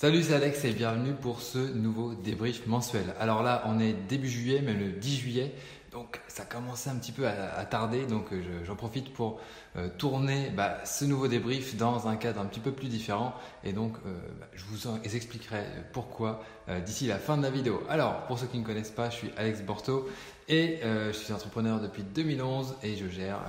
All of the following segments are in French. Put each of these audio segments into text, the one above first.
Salut, c'est Alex et bienvenue pour ce nouveau débrief mensuel. Alors là, on est début juillet, même le 10 juillet, donc ça commençait un petit peu à, tarder, donc euh, j'en profite pour euh, tourner bah, ce nouveau débrief dans un cadre un petit peu plus différent et donc euh, bah, je vous expliquerai pourquoi d'ici la fin de la vidéo. Alors, pour ceux qui ne connaissent pas, je suis Alex Borto et je suis entrepreneur depuis 2011 et je gère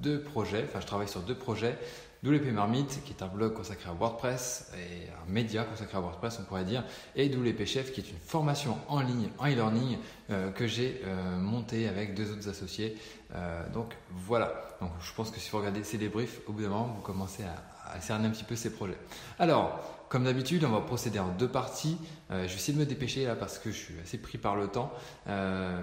deux projets, enfin je travaille sur deux projets. WP Marmite, qui est un blog consacré à WordPress et un média consacré à WordPress, on pourrait dire, et WP Chef, qui est une formation en ligne, en e-learning, euh, que j'ai euh, monté avec deux autres associés. Euh, donc voilà. Donc je pense que si vous regardez ces débriefs, au bout d'un moment, vous commencez à, cerner un petit peu ces projets. Alors, comme d'habitude, on va procéder en deux parties. je vais essayer de me dépêcher là parce que je suis assez pris par le temps.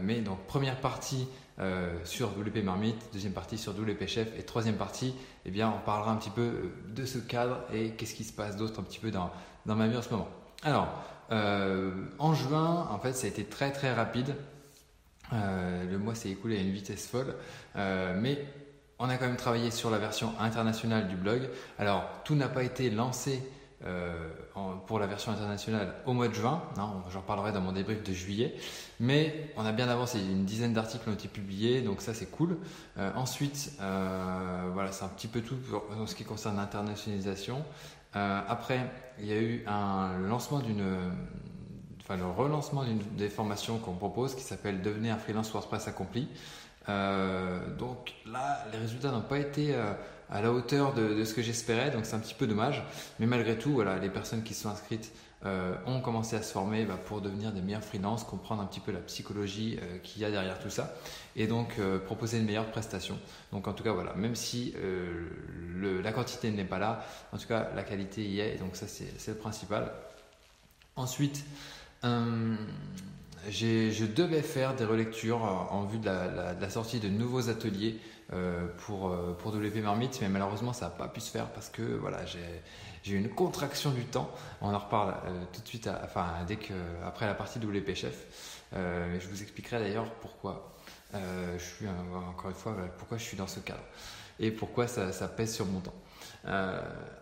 mais donc première partie euh, sur WP Marmite, deuxième partie sur WP Chef et troisième partie, eh bien, on parlera un petit peu euh, de ce cadre et qu'est-ce qui se passe d'autre un petit peu dans, dans ma vie en ce moment. Alors, euh, en juin, en fait, ça a été très très rapide. le mois s'est écoulé à une vitesse folle, mais on a quand même travaillé sur la version internationale du blog. Alors, tout n'a pas été lancé euh, pour la version internationale au mois de juin. J'en reparlerai dans mon débrief de juillet. Mais on a bien avancé. Une dizaine d'articles ont été publiés, donc ça c'est cool. Euh, ensuite, euh, voilà, c'est un petit peu tout en ce qui concerne l'internationalisation. après, il y a eu un lancement d'une enfin le relancement d'une des formations qu'on propose qui s'appelle Devenir un freelance WordPress accompli. donc là, les résultats n'ont pas été à la hauteur de, ce que j'espérais, donc c'est un petit peu dommage. Mais malgré tout, voilà, les personnes qui sont inscrites euh, ont commencé à se former bah, pour devenir des meilleurs freelances, comprendre un petit peu la psychologie euh, qu'il y a derrière tout ça, et donc euh, proposer une meilleure prestation. Donc en tout cas, voilà, même si la quantité n'est pas là, en tout cas la qualité y est, et donc ça c'est le principal. Ensuite, je devais faire des relectures en vue de la sortie de nouveaux ateliers pour, euh, pour WP Marmite, mais malheureusement ça n'a pas pu se faire parce que voilà, j'ai eu une contraction du temps. On en reparle euh, tout de suite, enfin, dès que, après la partie WP Chef. je vous expliquerai d'ailleurs pourquoi je suis, encore une fois, pourquoi je suis dans ce cadre et pourquoi ça pèse sur mon temps.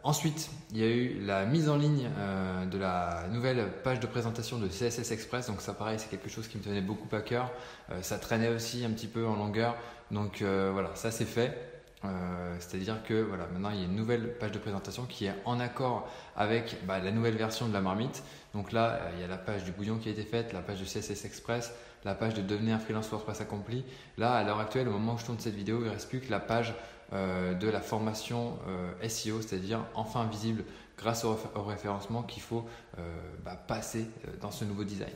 Ensuite, il y a eu la mise en ligne de la nouvelle page de présentation de CSS Express. Donc ça, pareil, c'est quelque chose qui me tenait beaucoup à cœur. ça traînait aussi un petit peu en longueur. Donc euh, voilà, ça c'est fait. Euh, c'est-à-dire que voilà, maintenant il y a une nouvelle page de présentation qui est en accord avec bah, la nouvelle version de la marmite. Donc là, euh, il y a la page du bouillon qui a été faite, la page de CSS Express, la page de devenir freelance WordPress accompli. Là, à l'heure actuelle, au moment où je tourne cette vidéo, il ne reste plus que la page de la formation SEO, c'est-à-dire enfin visible grâce au, référencement qu'il faut bah, passer dans ce nouveau design.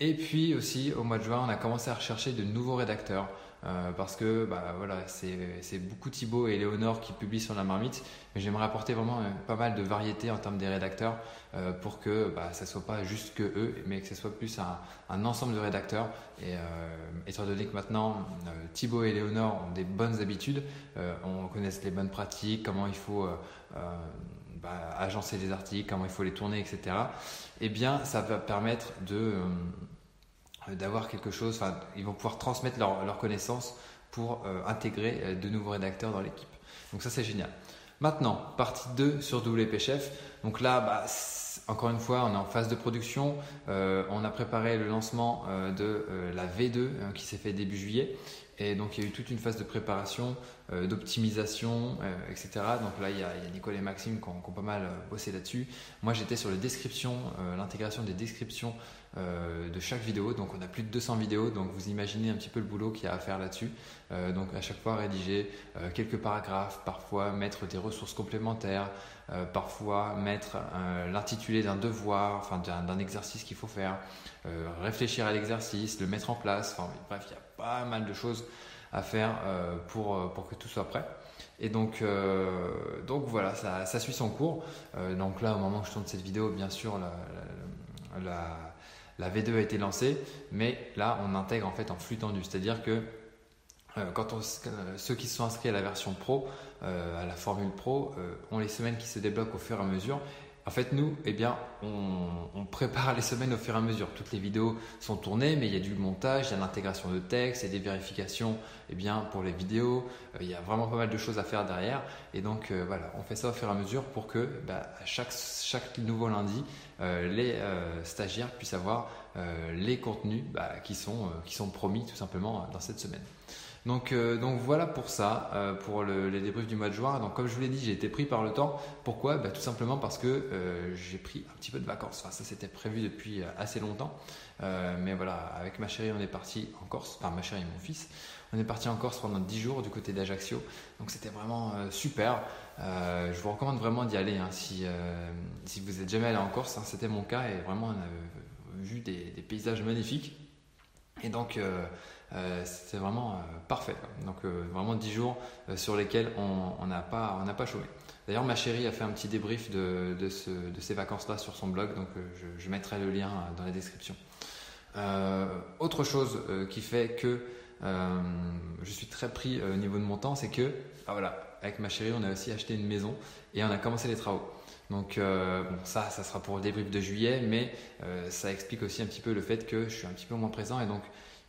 Et puis aussi, au mois de juin, on a commencé à rechercher de nouveaux rédacteurs. Euh, parce que bah, voilà, c'est beaucoup Thibaut et Léonore qui publient sur la marmite, mais j'aimerais apporter vraiment euh, pas mal de variété en termes des rédacteurs euh, pour que bah, ça soit pas juste que eux, mais que ce soit plus un, un ensemble de rédacteurs. Et étant donné que maintenant Thibaut et Léonore ont des bonnes habitudes, on connaît les bonnes pratiques, comment il faut bah, agencer les articles, comment il faut les tourner, etc. Eh bien, ça va permettre de euh, d'avoir quelque chose, enfin, ils vont pouvoir transmettre leurs leur connaissances pour euh, intégrer euh, de nouveaux rédacteurs dans l'équipe. Donc ça c'est génial. Maintenant, partie 2 sur WP Chef. Donc là, bah, encore une fois, on est en phase de production. on a préparé le lancement de la V2 hein, qui s'est fait début juillet. Et donc il y a eu toute une phase de préparation, d'optimisation, etc. Donc là, il y, a, Nicole et Maxime qui ont, pas mal bossé là-dessus. Moi, j'étais sur les descriptions, l'intégration des descriptions euh, de chaque vidéo. Donc on a plus de 200 vidéos, donc vous imaginez un petit peu le boulot qu'il y a à faire là-dessus. Euh, donc à chaque fois rédiger euh, quelques paragraphes, parfois mettre des ressources complémentaires, parfois mettre l'intitulé d'un devoir, enfin d'un exercice qu'il faut faire, réfléchir à l'exercice, le mettre en place. Enfin bref, il y a pas mal de choses à faire pour, pour que tout soit prêt. Et donc, donc voilà, ça, suit son cours. donc là, au moment où je tourne cette vidéo, bien sûr, la, la la V2 a été lancée, mais là on intègre en fait en flux tendu, c'est-à-dire que euh, quand euh, ceux qui sont inscrits à la version pro, euh, à la formule pro, ont les semaines qui se débloquent au fur et à mesure. En fait, nous, eh bien, on, prépare les semaines au fur et à mesure. Toutes les vidéos sont tournées, mais il y a du montage, il y a l'intégration de texte, il y a des vérifications eh bien, pour les vidéos. Euh, il y a vraiment pas mal de choses à faire derrière. Et donc, euh, voilà, on fait ça au fur et à mesure pour que bah, chaque, chaque nouveau lundi, euh, les stagiaires puissent avoir les contenus bah, qui, sont, qui sont promis tout simplement dans cette semaine. Donc, euh, donc voilà pour ça, euh, pour les débriefs du mois de juin. Donc comme je vous l'ai dit, j'ai été pris par le temps. Pourquoi? Bah, Tout simplement parce que euh, j'ai pris un petit peu de vacances. Enfin, ça c'était prévu depuis assez longtemps. mais voilà, avec ma chérie, on est parti en Corse. Enfin, ma chérie et mon fils. On est parti en Corse pendant 10 jours du côté d'Ajaccio. Donc c'était vraiment super. je vous recommande vraiment d'y aller hein, si, vous n'êtes jamais allé en Corse. Hein, c'était mon cas et vraiment on a vu des paysages magnifiques. Et donc euh, c'était vraiment euh, parfait. Donc euh, vraiment 10 jours sur lesquels on n'a pas, chômé. D'ailleurs, ma chérie a fait un petit débrief de, de, ce, de ces vacances-là sur son blog, donc je, mettrai le lien dans la description. autre chose qui fait que je suis très pris au niveau de mon temps, c'est que, ah voilà, avec ma chérie, on a aussi acheté une maison et on a commencé les travaux. Donc bon, ça, ça sera pour le débrief de juillet, mais ça explique aussi un petit peu le fait que je suis un petit peu moins présent et donc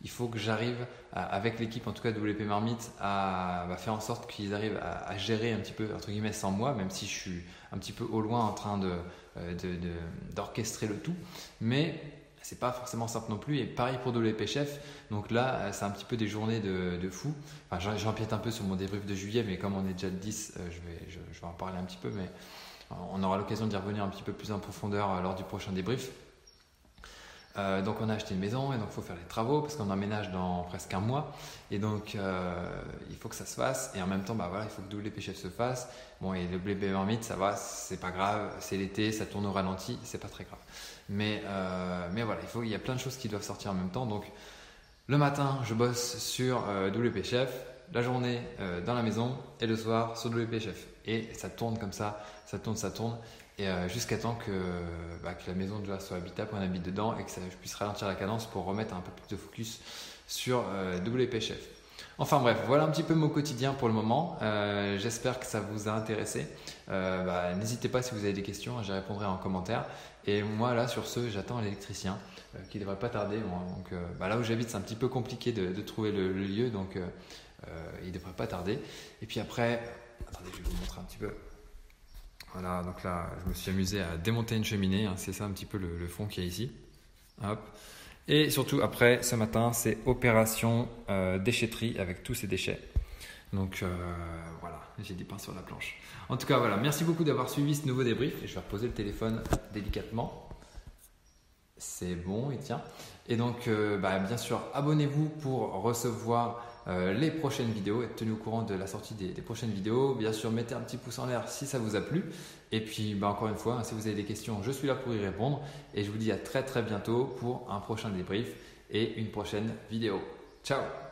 il faut que j'arrive, avec l'équipe en tout cas WP Marmite, à bah, faire en sorte qu'ils arrivent à, gérer un petit peu, entre guillemets, sans moi, même si je suis un petit peu au loin en train euh, d'orchestrer le tout. Mais c'est pas forcément simple non plus. Et pareil pour WP Chef. Donc là, euh, c'est un petit peu des journées de, fou. Enfin, j'empiète un peu sur mon débrief de juillet, mais comme on est déjà le 10, euh, je vais, je vais en parler un petit peu. Mais on aura l'occasion d'y revenir un petit peu plus en profondeur lors du prochain débrief. Euh, donc on a acheté une maison et donc il faut faire les travaux parce qu'on emménage dans presque un mois. Et donc euh, il faut que ça se fasse. Et en même temps bah voilà il faut que WP Chef se fasse. Bon et le blé marmite ça va c'est pas grave. C'est l'été ça tourne au ralenti c'est pas très grave. Mais euh, mais voilà il y a plein de choses qui doivent sortir en même temps. Donc le matin je bosse sur WP Chef la journée dans la maison et le soir sur WP Chef et ça tourne comme ça ça tourne ça tourne et euh, jusqu'à temps que, bah, la maison soit habitable, qu'on habite dedans et que je puisse ralentir la cadence pour remettre un peu plus de focus sur euh, WP Chef. Enfin bref, voilà un petit peu mon quotidien pour le moment. Euh, j'espère que ça vous a intéressé. Bah, n'hésitez pas si vous avez des questions, j'y répondrai en commentaire. Et moi là sur ce, j'attends l'électricien qui devrait pas tarder. donc bah, là où j'habite, c'est un petit peu compliqué de, trouver le, le, lieu, donc il devrait pas tarder. Et puis après, attendez, je vais vous montrer un petit peu. Voilà, donc là, je me suis amusé à démonter une cheminée. Hein, c'est ça un petit peu le, fond qu'il y a ici. Hop. Et surtout, après, ce matin, c'est opération euh, déchetterie avec tous ces déchets. Donc euh, voilà, j'ai des pains sur la planche. En tout cas, voilà, merci beaucoup d'avoir suivi ce nouveau débrief. Je vais reposer le téléphone délicatement. C'est bon, il tient. Et donc, euh, bah, bien sûr, abonnez-vous pour recevoir les prochaines vidéos, être tenu au courant de la sortie des, prochaines vidéos. Bien sûr, mettez un petit pouce en l'air si ça vous a plu. Et puis, bah, encore une fois, si vous avez des questions, je suis là pour y répondre. Et je vous dis à très très bientôt pour un prochain débrief et une prochaine vidéo. Ciao